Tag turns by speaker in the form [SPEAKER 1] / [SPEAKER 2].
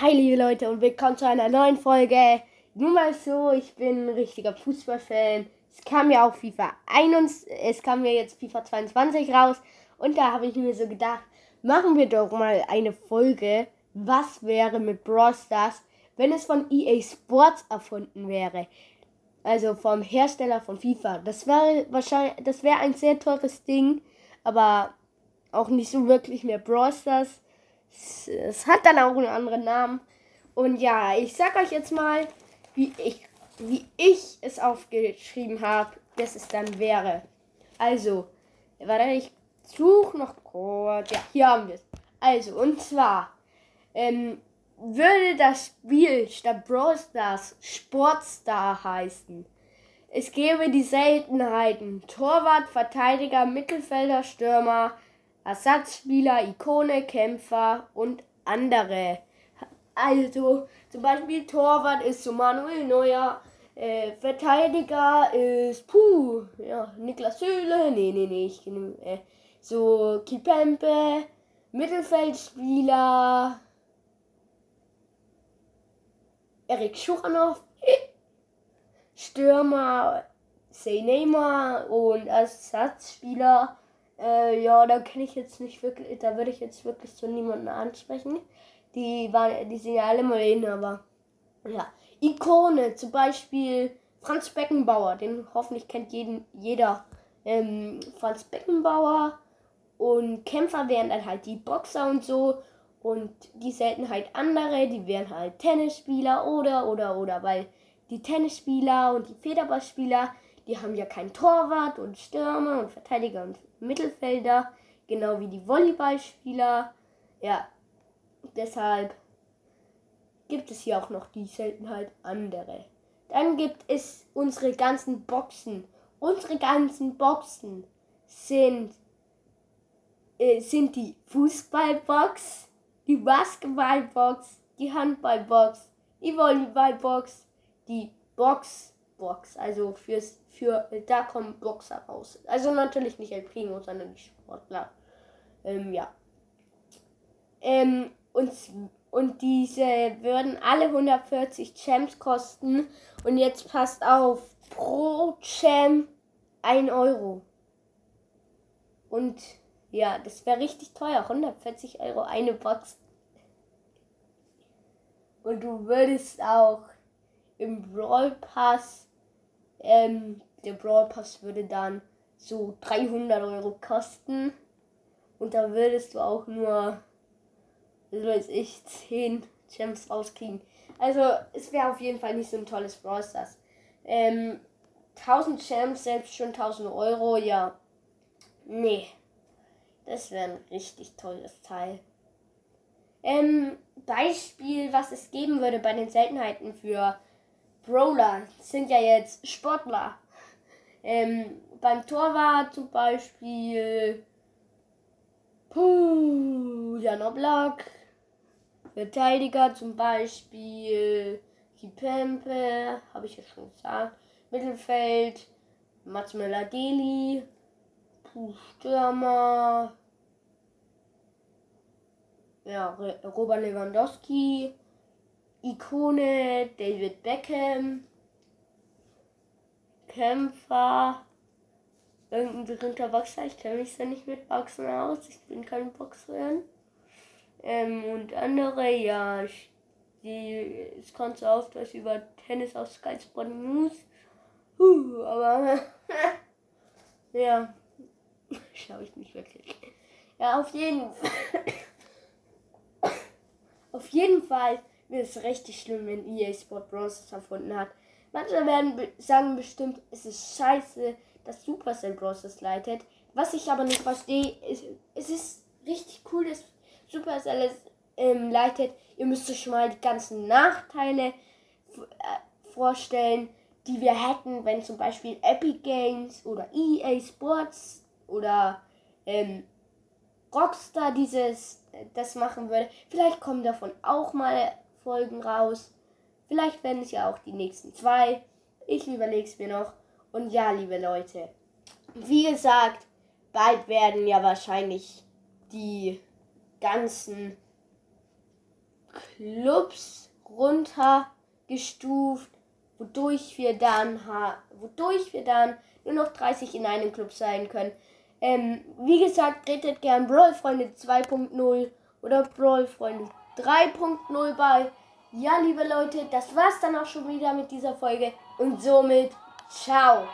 [SPEAKER 1] Hi liebe Leute und willkommen zu einer neuen Folge. Nur mal so, ich bin ein richtiger Fußballfan. Es kam ja auch FIFA 21, es kam ja jetzt FIFA 22 raus und da habe ich mir so gedacht, machen wir doch mal eine Folge, was wäre mit Brawl Stars, wenn es von EA Sports erfunden wäre. Also vom Hersteller von FIFA. Das wäre wahrscheinlich, das wäre ein sehr teures Ding, aber auch nicht so wirklich mehr Brawl Stars es hat dann auch einen anderen Namen. Und ja, ich sag euch jetzt mal, wie ich, wie ich es aufgeschrieben habe, dass es dann wäre. Also, warte, ich suche noch kurz. Ja, hier haben wir es. Also, und zwar ähm, würde das Spiel statt Brawl Stars Sportstar heißen. Es gäbe die Seltenheiten Torwart, Verteidiger, Mittelfelder, Stürmer, Ersatzspieler, Ikone, Kämpfer und andere. Also zum Beispiel Torwart ist so Manuel Neuer, äh, Verteidiger ist Puh, ja, Niklas Höhle, nee, nee, nee, ich äh, so Kipempe, Mittelfeldspieler, Erik Schuchanov, Stürmer, Say Neymar und Ersatzspieler äh, ja, da kenne ich jetzt nicht wirklich, da würde ich jetzt wirklich so niemanden ansprechen. Die waren, die sind ja alle Marine, aber ja. Ikone, zum Beispiel Franz Beckenbauer, den hoffentlich kennt jeden, jeder. Ähm, Franz Beckenbauer und Kämpfer wären dann halt die Boxer und so. Und die selten halt andere, die wären halt Tennisspieler oder, oder, oder, weil die Tennisspieler und die Federballspieler, die haben ja kein Torwart und Stürmer und Verteidiger und Mittelfelder, genau wie die Volleyballspieler. Ja, deshalb gibt es hier auch noch die Seltenheit andere. Dann gibt es unsere ganzen Boxen. Unsere ganzen Boxen sind, äh, sind die Fußballbox, die Basketballbox, die Handballbox, die Volleyballbox, die Boxbox, also fürs für, da kommen Boxer raus. Also natürlich nicht El Primo, sondern die Sportler. Ähm, ja. Ähm, und, und diese würden alle 140 Champs kosten. Und jetzt passt auf, pro Champ 1 Euro. Und ja, das wäre richtig teuer. 140 Euro eine Box. Und du würdest auch im Brawl Pass ähm, der Brawl Pass würde dann so 300 Euro kosten. Und da würdest du auch nur, so weiß ich, 10 Gems rauskriegen. Also es wäre auf jeden Fall nicht so ein tolles Brawl Stars. Ähm, 1000 Gems, selbst schon 1000 Euro, ja. Nee. Das wäre ein richtig tolles Teil. Ähm, Beispiel, was es geben würde bei den Seltenheiten für Brawler sind ja jetzt Sportler. Ähm, beim Torwart zum Beispiel Puh, Jan Oblak. Verteidiger zum Beispiel Kipempe, habe ich ja schon gesagt. Mittelfeld Mats Möller-Deli. Puh, Stürmer. Ja, Robert Lewandowski. Ikone David Beckham. Kämpfer. Irgendein berühmter Boxer. Ich kenne mich ja nicht mit Boxen aus. Ich bin kein Boxer. Ähm, und andere, ja. Die, es kommt so oft was über Tennis aus Sky Sport News. Huh, aber. ja. Schaue ich nicht wirklich. Ja, auf jeden Fall. auf jeden Fall wird es richtig schlimm, wenn EA Sport Bros. erfunden hat. Manche werden sagen bestimmt, es ist scheiße, dass Supercell Bros. leitet. Was ich aber nicht verstehe, ist, es ist richtig cool, dass Supercell es ähm, leitet. Ihr müsst euch mal die ganzen Nachteile äh, vorstellen, die wir hätten, wenn zum Beispiel Epic Games oder EA Sports oder ähm, Rockstar dieses äh, das machen würde. Vielleicht kommen davon auch mal Folgen raus. Vielleicht werden es ja auch die nächsten zwei. Ich überlege es mir noch. Und ja, liebe Leute, wie gesagt, bald werden ja wahrscheinlich die ganzen Clubs runtergestuft, wodurch wir dann, wodurch wir dann nur noch 30 in einem Club sein können. Ähm, wie gesagt, tretet gern Brawl Freunde 2.0 oder Brawl Freunde 3.0 bei. Ja, liebe Leute, das war's dann auch schon wieder mit dieser Folge und somit ciao.